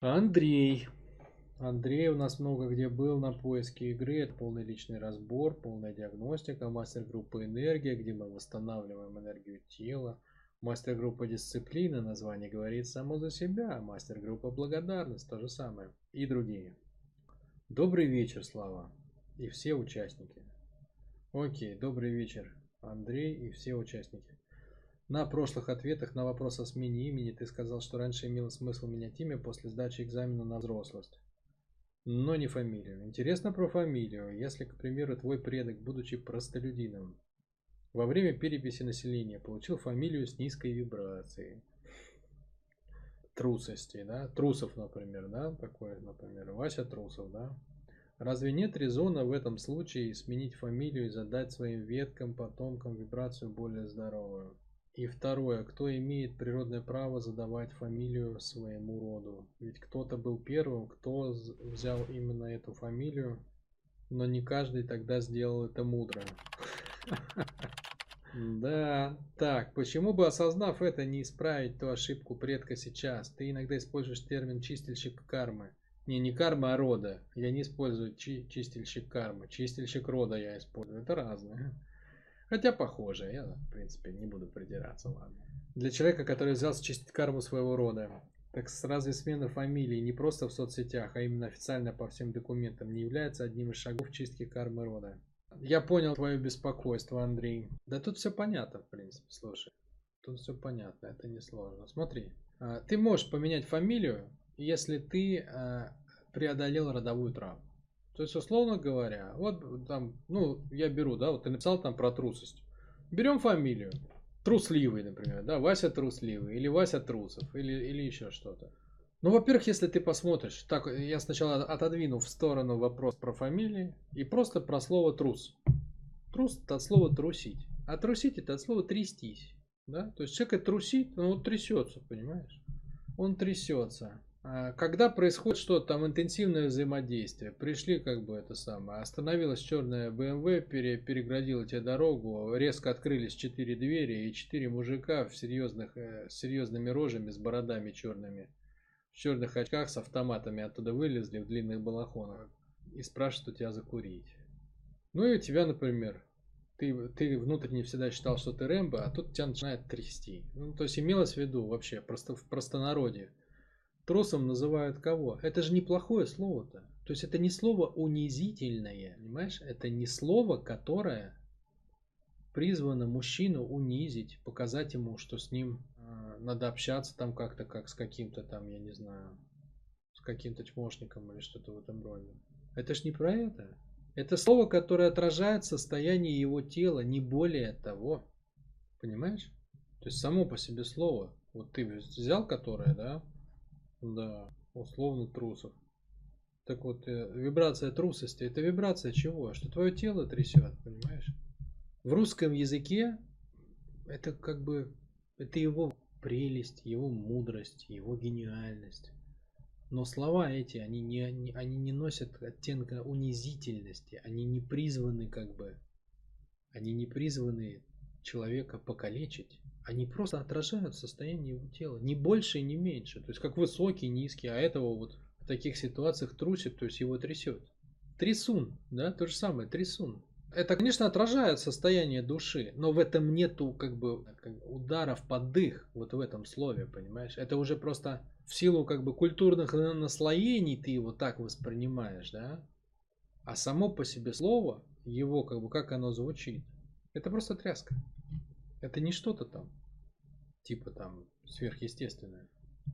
Андрей. Андрей у нас много где был на поиске игры. Это полный личный разбор, полная диагностика, мастер-группа энергия, где мы восстанавливаем энергию тела. Мастер-группа дисциплина, название говорит само за себя. Мастер-группа благодарность, то же самое. И другие. Добрый вечер, Слава. И все участники. Окей, добрый вечер, Андрей и все участники. На прошлых ответах на вопрос о смене имени ты сказал, что раньше имело смысл менять имя после сдачи экзамена на взрослость но не фамилию. Интересно про фамилию. Если, к примеру, твой предок, будучи простолюдином, во время переписи населения получил фамилию с низкой вибрацией, трусости, да, Трусов, например, да, такой, например, Вася Трусов, да, Разве нет резона в этом случае сменить фамилию и задать своим веткам, потомкам вибрацию более здоровую? И второе, кто имеет природное право задавать фамилию своему роду? Ведь кто-то был первым, кто взял именно эту фамилию, но не каждый тогда сделал это мудро. Да, так, почему бы осознав это не исправить ту ошибку предка сейчас? Ты иногда используешь термин чистильщик кармы. Не, не карма, а рода. Я не использую чи чистильщик кармы. Чистильщик рода я использую. Это разное. Хотя похоже, я, в принципе, не буду придираться, ладно. Для человека, который взялся чистить карму своего рода, так разве смена фамилии не просто в соцсетях, а именно официально по всем документам не является одним из шагов чистки кармы рода? Я понял твое беспокойство, Андрей. Да тут все понятно, в принципе, слушай. Тут все понятно, это не сложно. Смотри, а, ты можешь поменять фамилию, если ты а, преодолел родовую травму. То есть, условно говоря, вот там, ну, я беру, да, вот ты написал там про трусость. Берем фамилию. Трусливый, например, да, Вася Трусливый, или Вася Трусов, или, или еще что-то. Ну, во-первых, если ты посмотришь, так, я сначала отодвину в сторону вопрос про фамилии и просто про слово трус. Трус это от слова трусить. А трусить это от слова трястись. Да? То есть человек трусит, он вот трясется, понимаешь? Он трясется. А, когда происходит что-то там интенсивное взаимодействие, пришли как бы это самое, остановилась черная BMW, пере, переградила тебе дорогу, резко открылись четыре двери и четыре мужика в серьезных, э, с серьезными рожами, с бородами черными, в черных очках с автоматами оттуда вылезли в длинных балахонах и спрашивают у тебя закурить. Ну и у тебя, например, ты, ты внутренне всегда считал, что ты Рэмбо, а тут тебя начинает трясти. Ну, то есть имелось в виду вообще просто в простонародье Тросом называют кого? Это же неплохое слово-то. То есть это не слово унизительное, понимаешь? Это не слово, которое призвано мужчину унизить, показать ему, что с ним э, надо общаться там как-то, как с каким-то там, я не знаю, с каким-то чмошником или что-то в этом роде. Это ж не про это. Это слово, которое отражает состояние его тела, не более того. Понимаешь? То есть само по себе слово. Вот ты взял которое, да, да, условно трусов. Так вот, э, вибрация трусости, это вибрация чего? Что твое тело трясет, понимаешь? В русском языке это как бы, это его прелесть, его мудрость, его гениальность. Но слова эти, они не, они не носят оттенка унизительности, они не призваны как бы, они не призваны человека покалечить, они просто отражают состояние его тела, не больше и не меньше. То есть как высокий, низкий, а этого вот в таких ситуациях трусит, то есть его трясет. Трясун, да, то же самое, трясун. Это, конечно, отражает состояние души, но в этом нету как бы ударов под дых, вот в этом слове, понимаешь? Это уже просто в силу как бы культурных наслоений ты его так воспринимаешь, да? А само по себе слово, его как бы, как оно звучит, это просто тряска. Это не что-то там, типа там сверхъестественное.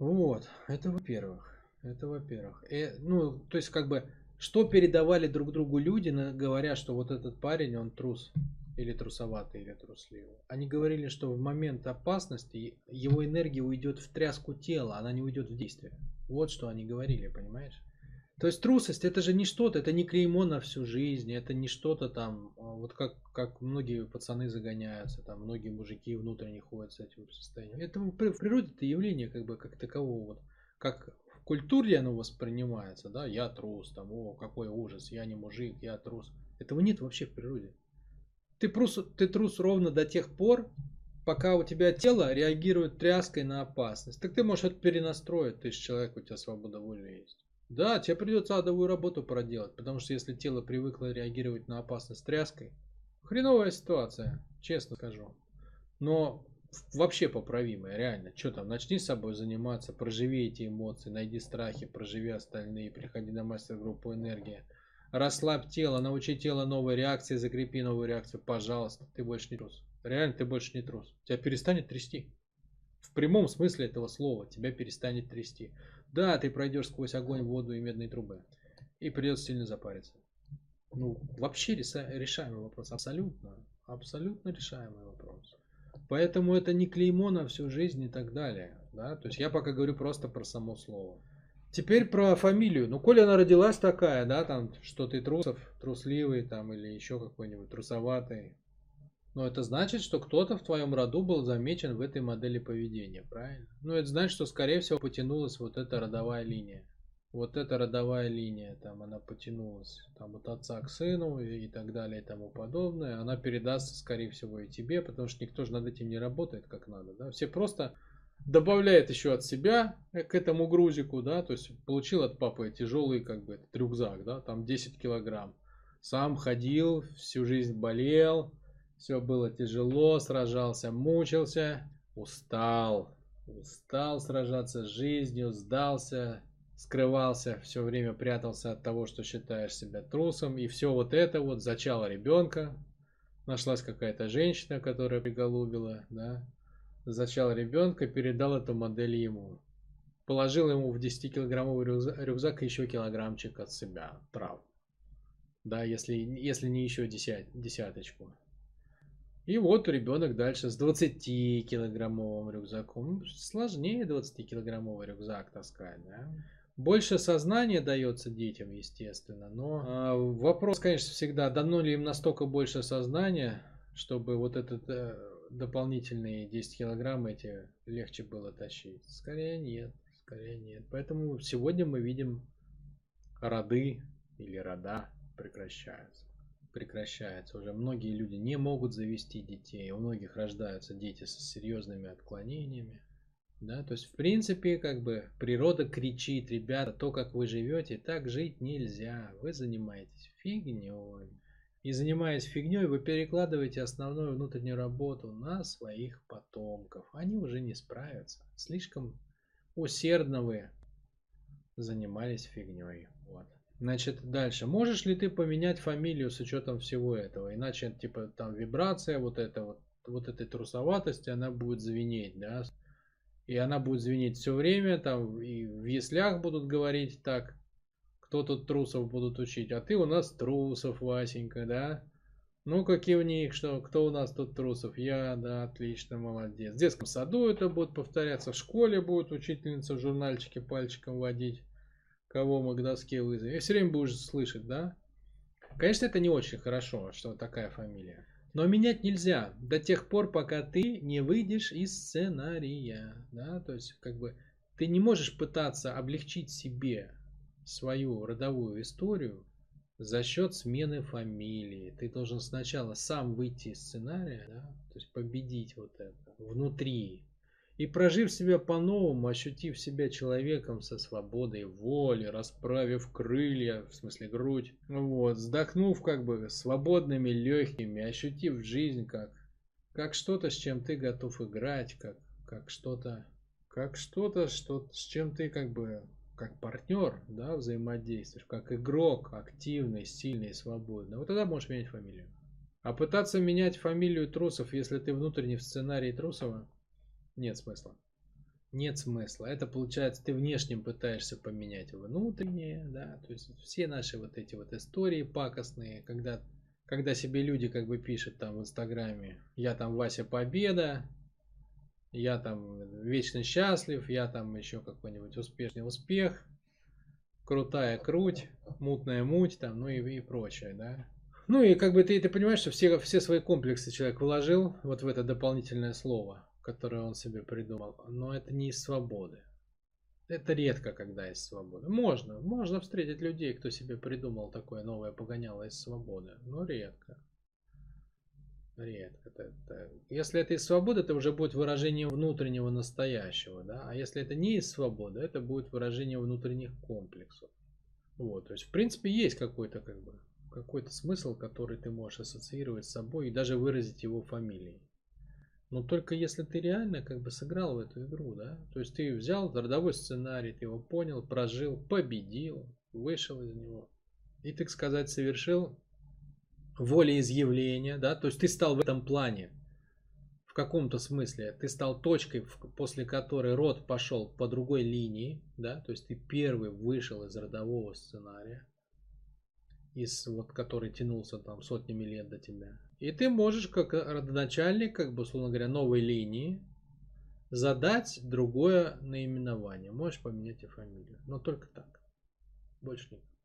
Вот, это во-первых. Это во-первых. Э, ну, то есть как бы, что передавали друг другу люди, говоря, что вот этот парень, он трус. Или трусоватый, или трусливый. Они говорили, что в момент опасности его энергия уйдет в тряску тела, она не уйдет в действие. Вот что они говорили, понимаешь? То есть трусость это же не что-то, это не клеймо на всю жизнь, это не что-то там, а вот как, как многие пацаны загоняются, там многие мужики внутренне ходят с этим состоянием. Это в природе это явление как бы как такового, вот, как в культуре оно воспринимается, да, я трус, там, о, какой ужас, я не мужик, я трус. Этого нет вообще в природе. Ты, трус, ты трус ровно до тех пор, пока у тебя тело реагирует тряской на опасность. Так ты можешь это перенастроить, ты же человек, у тебя свобода воли есть. Да, тебе придется адовую работу проделать, потому что если тело привыкло реагировать на опасность тряской, хреновая ситуация, честно скажу. Но вообще поправимая, реально. Что там, начни с собой заниматься, проживи эти эмоции, найди страхи, проживи остальные, приходи на мастер-группу энергия. Расслабь тело, научи тело новой реакции, закрепи новую реакцию, пожалуйста, ты больше не трус. Реально, ты больше не трус. Тебя перестанет трясти. В прямом смысле этого слова тебя перестанет трясти. Да, ты пройдешь сквозь огонь, воду и медные трубы. И придется сильно запариться. Ну, вообще решаемый вопрос. Абсолютно. Абсолютно решаемый вопрос. Поэтому это не клеймо на всю жизнь и так далее. Да? То есть я пока говорю просто про само слово. Теперь про фамилию. Ну, коли она родилась такая, да, там, что ты трусов, трусливый, там, или еще какой-нибудь трусоватый, но это значит, что кто-то в твоем роду был замечен в этой модели поведения, правильно? Ну, это значит, что, скорее всего, потянулась вот эта родовая линия. Вот эта родовая линия, там она потянулась там от отца к сыну и, так далее и тому подобное. Она передастся, скорее всего, и тебе, потому что никто же над этим не работает как надо. Да? Все просто добавляют еще от себя к этому грузику, да, то есть получил от папы тяжелый как бы этот рюкзак, да, там 10 килограмм. Сам ходил, всю жизнь болел, все было тяжело, сражался, мучился, устал. Устал сражаться с жизнью, сдался, скрывался, все время прятался от того, что считаешь себя трусом. И все вот это вот зачало ребенка. Нашлась какая-то женщина, которая приголубила, да, зачал ребенка, передал эту модель ему. Положил ему в 10-килограммовый рюкзак еще килограммчик от себя трав. Да, если, если не еще десят, десяточку. И вот ребенок дальше с 20-килограммовым рюкзаком. Сложнее 20-килограммовый рюкзак таскать, да? Больше сознания дается детям, естественно, но а, вопрос, конечно, всегда, дано ли им настолько больше сознания, чтобы вот этот э, дополнительные 10 килограмм эти легче было тащить. Скорее нет, скорее нет. Поэтому сегодня мы видим роды или рода прекращаются прекращается. Уже многие люди не могут завести детей, у многих рождаются дети с серьезными отклонениями. Да, то есть, в принципе, как бы природа кричит, ребята, то, как вы живете, так жить нельзя. Вы занимаетесь фигней. И занимаясь фигней, вы перекладываете основную внутреннюю работу на своих потомков. Они уже не справятся. Слишком усердно вы занимались фигней. Вот. Значит, дальше. Можешь ли ты поменять фамилию с учетом всего этого? Иначе, типа, там вибрация вот эта вот, вот этой трусоватости, она будет звенеть, да? И она будет звенеть все время, там, и в яслях будут говорить так, кто тут трусов будут учить, а ты у нас трусов, Васенька, да? Ну-ка кивни, что, кто у нас тут трусов? Я, да, отлично, молодец. В детском саду это будет повторяться, в школе будет учительница в журнальчике пальчиком водить кого мы к доске вызовем. И все время будешь слышать, да? Конечно, это не очень хорошо, что такая фамилия. Но менять нельзя до тех пор, пока ты не выйдешь из сценария. Да? То есть, как бы, ты не можешь пытаться облегчить себе свою родовую историю за счет смены фамилии. Ты должен сначала сам выйти из сценария, да? то есть победить вот это внутри, и прожив себя по-новому, ощутив себя человеком со свободой воли, расправив крылья, в смысле грудь, вот, вздохнув как бы свободными, легкими, ощутив жизнь как, как что-то, с чем ты готов играть, как, как что-то, как что-то, что, с чем ты как бы как партнер, да, взаимодействуешь, как игрок, активный, сильный, свободный. Вот тогда можешь менять фамилию. А пытаться менять фамилию трусов, если ты внутренне в сценарии Трусова, нет смысла. Нет смысла. Это получается, ты внешним пытаешься поменять внутреннее, да, то есть все наши вот эти вот истории пакостные, когда, когда себе люди как бы пишут там в Инстаграме, я там Вася Победа, я там вечно счастлив, я там еще какой-нибудь успешный успех, крутая круть, мутная муть, там, ну и, и прочее, да. Ну и как бы ты, ты понимаешь, что все, все свои комплексы человек вложил вот в это дополнительное слово которое он себе придумал, но это не из свободы. Это редко, когда из свободы. Можно, можно встретить людей, кто себе придумал такое новое погоняло из свободы, но редко. Редко. Это, это- Если это из свободы, это уже будет выражение внутреннего настоящего, да. А если это не из свободы, это будет выражение внутренних комплексов. Вот, то есть, в принципе, есть какой-то как бы какой-то смысл, который ты можешь ассоциировать с собой и даже выразить его фамилией. Но только если ты реально как бы сыграл в эту игру, да, то есть ты взял родовой сценарий, ты его понял, прожил, победил, вышел из него. И, так сказать, совершил волеизъявление, да, то есть ты стал в этом плане, в каком-то смысле, ты стал точкой, после которой род пошел по другой линии, да, то есть ты первый вышел из родового сценария, из вот который тянулся там сотнями лет до тебя. И ты можешь как родоначальник, как бы, условно говоря, новой линии, задать другое наименование. Можешь поменять и фамилию. Но только так. Больше никак.